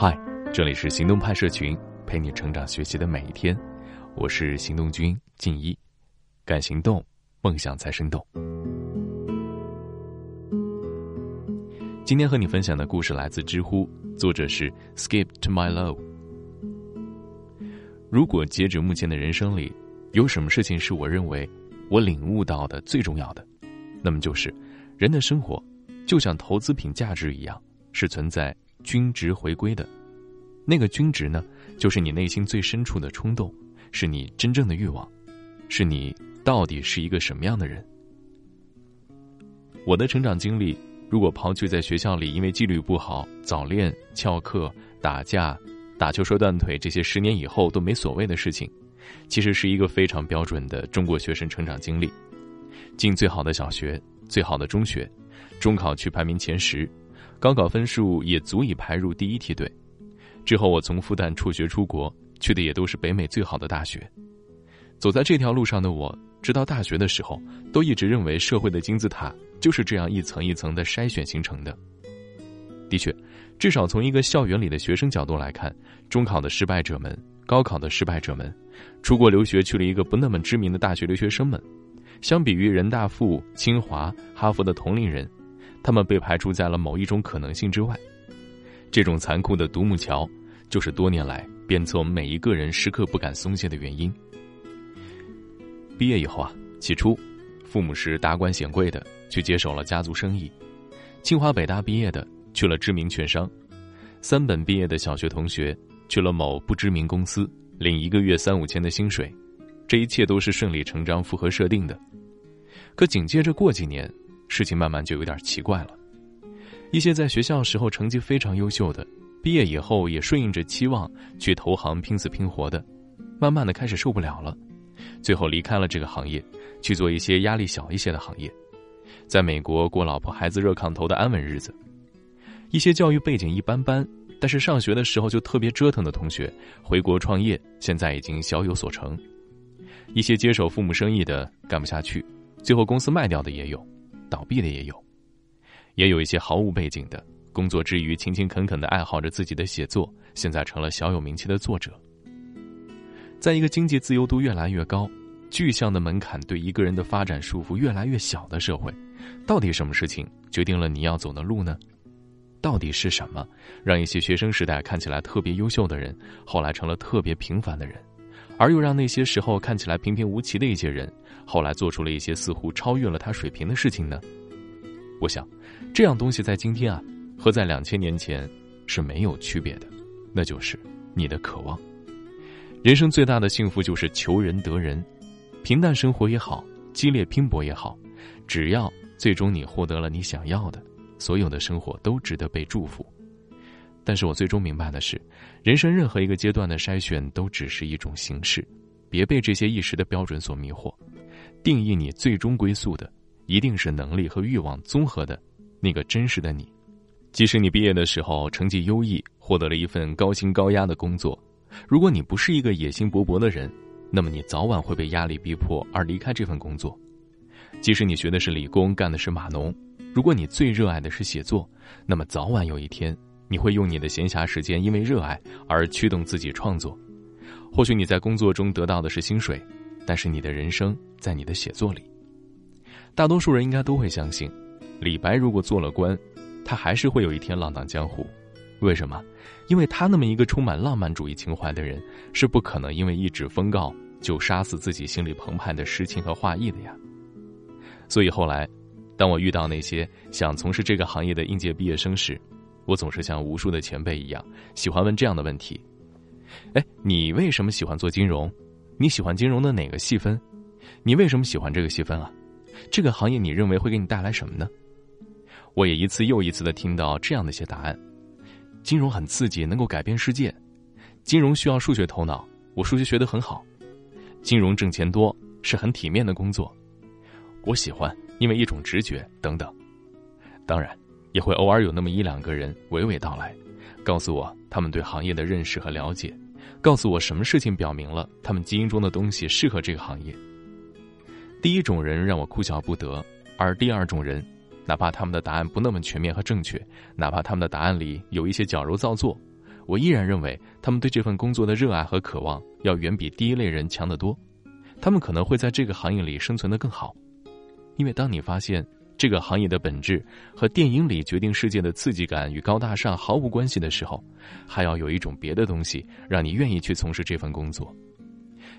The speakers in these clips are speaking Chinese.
嗨，这里是行动派社群，陪你成长学习的每一天。我是行动君静一，敢行动，梦想才生动。今天和你分享的故事来自知乎，作者是 Skip to my love。如果截止目前的人生里，有什么事情是我认为我领悟到的最重要的，那么就是人的生活就像投资品价值一样，是存在。均值回归的，那个均值呢，就是你内心最深处的冲动，是你真正的欲望，是你到底是一个什么样的人。我的成长经历，如果抛去在学校里因为纪律不好、早恋、翘课、打架、打球摔断腿这些十年以后都没所谓的事情，其实是一个非常标准的中国学生成长经历：进最好的小学、最好的中学，中考去排名前十。高考分数也足以排入第一梯队。之后，我从复旦辍学出国，去的也都是北美最好的大学。走在这条路上的我，直到大学的时候，都一直认为社会的金字塔就是这样一层一层的筛选形成的。的确，至少从一个校园里的学生角度来看，中考的失败者们、高考的失败者们、出国留学去了一个不那么知名的大学留学生们，相比于人大附、清华、哈佛的同龄人。他们被排除在了某一种可能性之外，这种残酷的独木桥，就是多年来鞭策我们每一个人时刻不敢松懈的原因。毕业以后啊，起初，父母是达官显贵的，去接手了家族生意；清华北大毕业的去了知名券商；三本毕业的小学同学去了某不知名公司，领一个月三五千的薪水。这一切都是顺理成章、符合设定的。可紧接着过几年。事情慢慢就有点奇怪了，一些在学校时候成绩非常优秀的，毕业以后也顺应着期望去投行拼死拼活的，慢慢的开始受不了了，最后离开了这个行业，去做一些压力小一些的行业，在美国过老婆孩子热炕头的安稳日子。一些教育背景一般般，但是上学的时候就特别折腾的同学，回国创业，现在已经小有所成。一些接手父母生意的干不下去，最后公司卖掉的也有。倒闭的也有，也有一些毫无背景的，工作之余勤勤恳恳的爱好着自己的写作，现在成了小有名气的作者。在一个经济自由度越来越高、具象的门槛对一个人的发展束缚越来越小的社会，到底什么事情决定了你要走的路呢？到底是什么让一些学生时代看起来特别优秀的人，后来成了特别平凡的人？而又让那些时候看起来平平无奇的一些人，后来做出了一些似乎超越了他水平的事情呢？我想，这样东西在今天啊，和在两千年前是没有区别的，那就是你的渴望。人生最大的幸福就是求人得人，平淡生活也好，激烈拼搏也好，只要最终你获得了你想要的，所有的生活都值得被祝福。但是我最终明白的是，人生任何一个阶段的筛选都只是一种形式，别被这些一时的标准所迷惑。定义你最终归宿的，一定是能力和欲望综合的那个真实的你。即使你毕业的时候成绩优异，获得了一份高薪高压的工作，如果你不是一个野心勃勃的人，那么你早晚会被压力逼迫而离开这份工作。即使你学的是理工，干的是码农，如果你最热爱的是写作，那么早晚有一天。你会用你的闲暇时间，因为热爱而驱动自己创作。或许你在工作中得到的是薪水，但是你的人生在你的写作里。大多数人应该都会相信，李白如果做了官，他还是会有一天浪荡江湖。为什么？因为他那么一个充满浪漫主义情怀的人，是不可能因为一纸封告就杀死自己心里澎湃的诗情和画意的呀。所以后来，当我遇到那些想从事这个行业的应届毕业生时，我总是像无数的前辈一样，喜欢问这样的问题：，哎，你为什么喜欢做金融？你喜欢金融的哪个细分？你为什么喜欢这个细分啊？这个行业你认为会给你带来什么呢？我也一次又一次的听到这样的一些答案：，金融很刺激，能够改变世界；，金融需要数学头脑，我数学学得很好；，金融挣钱多，是很体面的工作，我喜欢，因为一种直觉等等。当然。也会偶尔有那么一两个人娓娓道来，告诉我他们对行业的认识和了解，告诉我什么事情表明了他们基因中的东西适合这个行业。第一种人让我哭笑不得，而第二种人，哪怕他们的答案不那么全面和正确，哪怕他们的答案里有一些矫揉造作，我依然认为他们对这份工作的热爱和渴望要远比第一类人强得多。他们可能会在这个行业里生存得更好，因为当你发现这个行业的本质和电影里决定世界的刺激感与高大上毫无关系的时候，还要有一种别的东西让你愿意去从事这份工作。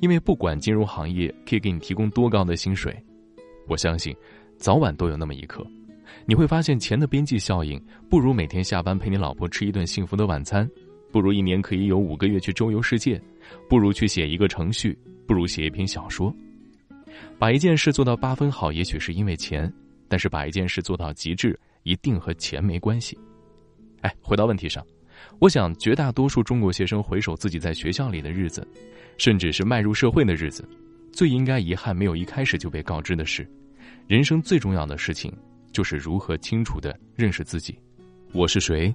因为不管金融行业可以给你提供多高的薪水，我相信，早晚都有那么一刻，你会发现钱的边际效应不如每天下班陪你老婆吃一顿幸福的晚餐，不如一年可以有五个月去周游世界，不如去写一个程序，不如写一篇小说。把一件事做到八分好，也许是因为钱，但是把一件事做到极致，一定和钱没关系。哎，回到问题上。我想，绝大多数中国学生回首自己在学校里的日子，甚至是迈入社会的日子，最应该遗憾没有一开始就被告知的是，人生最重要的事情就是如何清楚的认识自己。我是谁？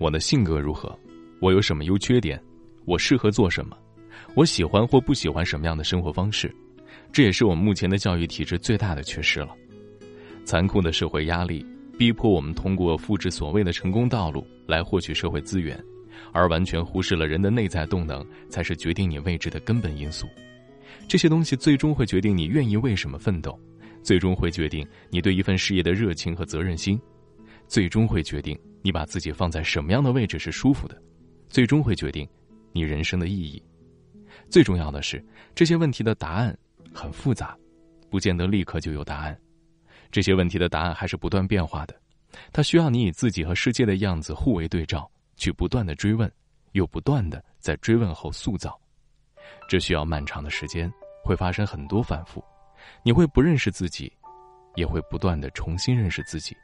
我的性格如何？我有什么优缺点？我适合做什么？我喜欢或不喜欢什么样的生活方式？这也是我们目前的教育体制最大的缺失了。残酷的社会压力。逼迫我们通过复制所谓的成功道路来获取社会资源，而完全忽视了人的内在动能才是决定你位置的根本因素。这些东西最终会决定你愿意为什么奋斗，最终会决定你对一份事业的热情和责任心，最终会决定你把自己放在什么样的位置是舒服的，最终会决定你人生的意义。最重要的是，这些问题的答案很复杂，不见得立刻就有答案。这些问题的答案还是不断变化的，它需要你以自己和世界的样子互为对照，去不断的追问，又不断的在追问后塑造。这需要漫长的时间，会发生很多反复，你会不认识自己，也会不断的重新认识自己。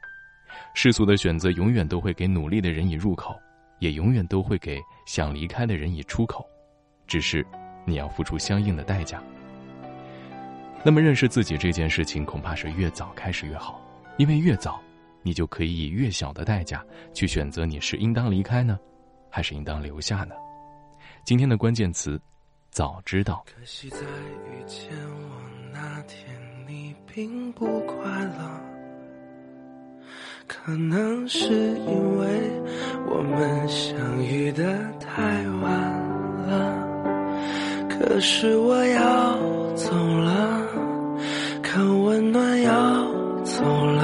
世俗的选择永远都会给努力的人以入口，也永远都会给想离开的人以出口，只是你要付出相应的代价。那么，认识自己这件事情，恐怕是越早开始越好，因为越早，你就可以以越小的代价去选择你是应当离开呢，还是应当留下呢？今天的关键词，早知道。可惜在遇见我那天，你并不快乐，可能是因为我们相遇的太晚了。可是我要走了。可温暖要走了，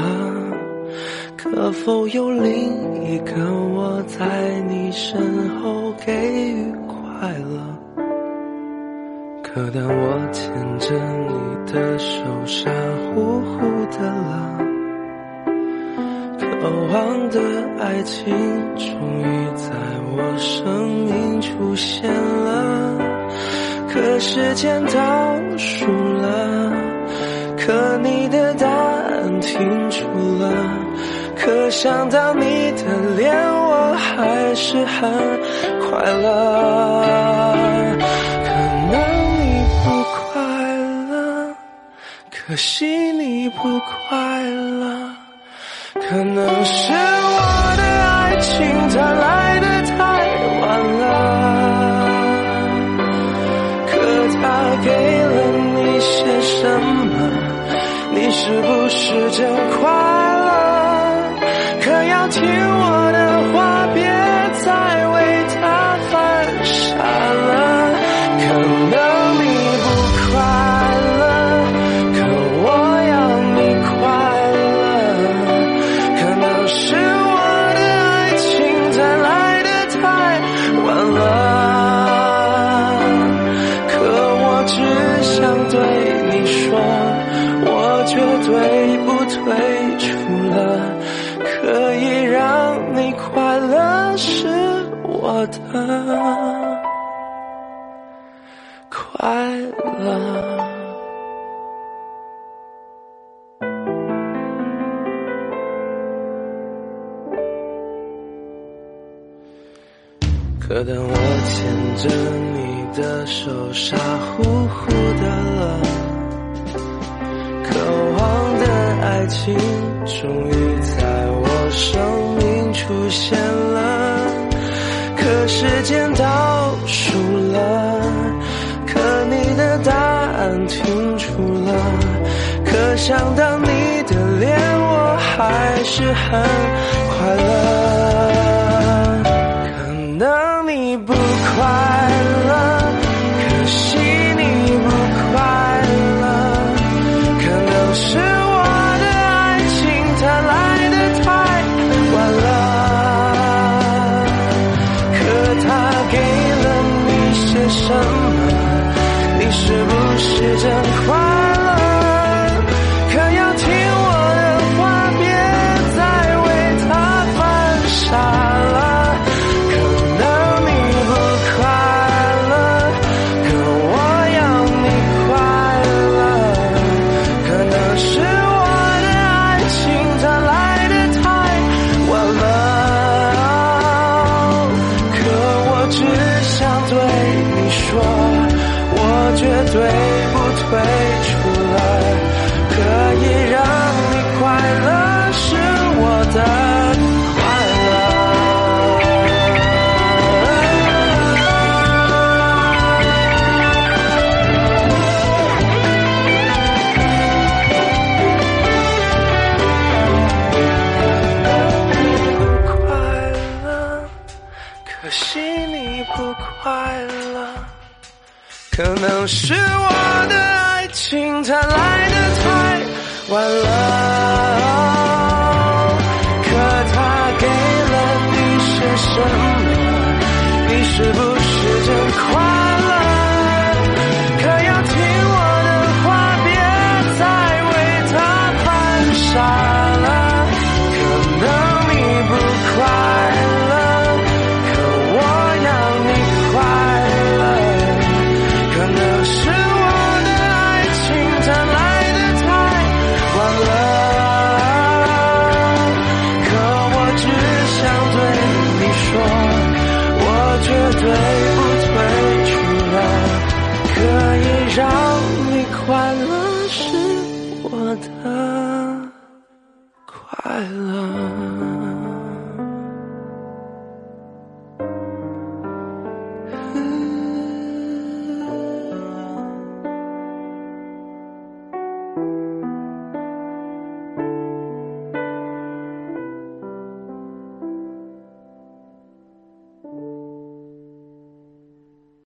可否有另一个我在你身后给予快乐？可当我牵着你的手，傻乎乎的了，渴望的爱情终于在我生命出现了，可时间倒数了。可你的答案停住了，可想到你的脸，我还是很快乐。可能你不快乐，可惜你不快乐，可能是我的爱情太烂什么？你是不是真快乐？可要听我的话，别再为他犯傻了。绝对不退出了，可以让你快乐是我的快乐。可当我牵着你的手，傻乎乎的了。爱情终于在我生命出现了，可时间倒数了，可你的答案停住了，可想到你的脸，我还是很快乐，太乐是我的快乐。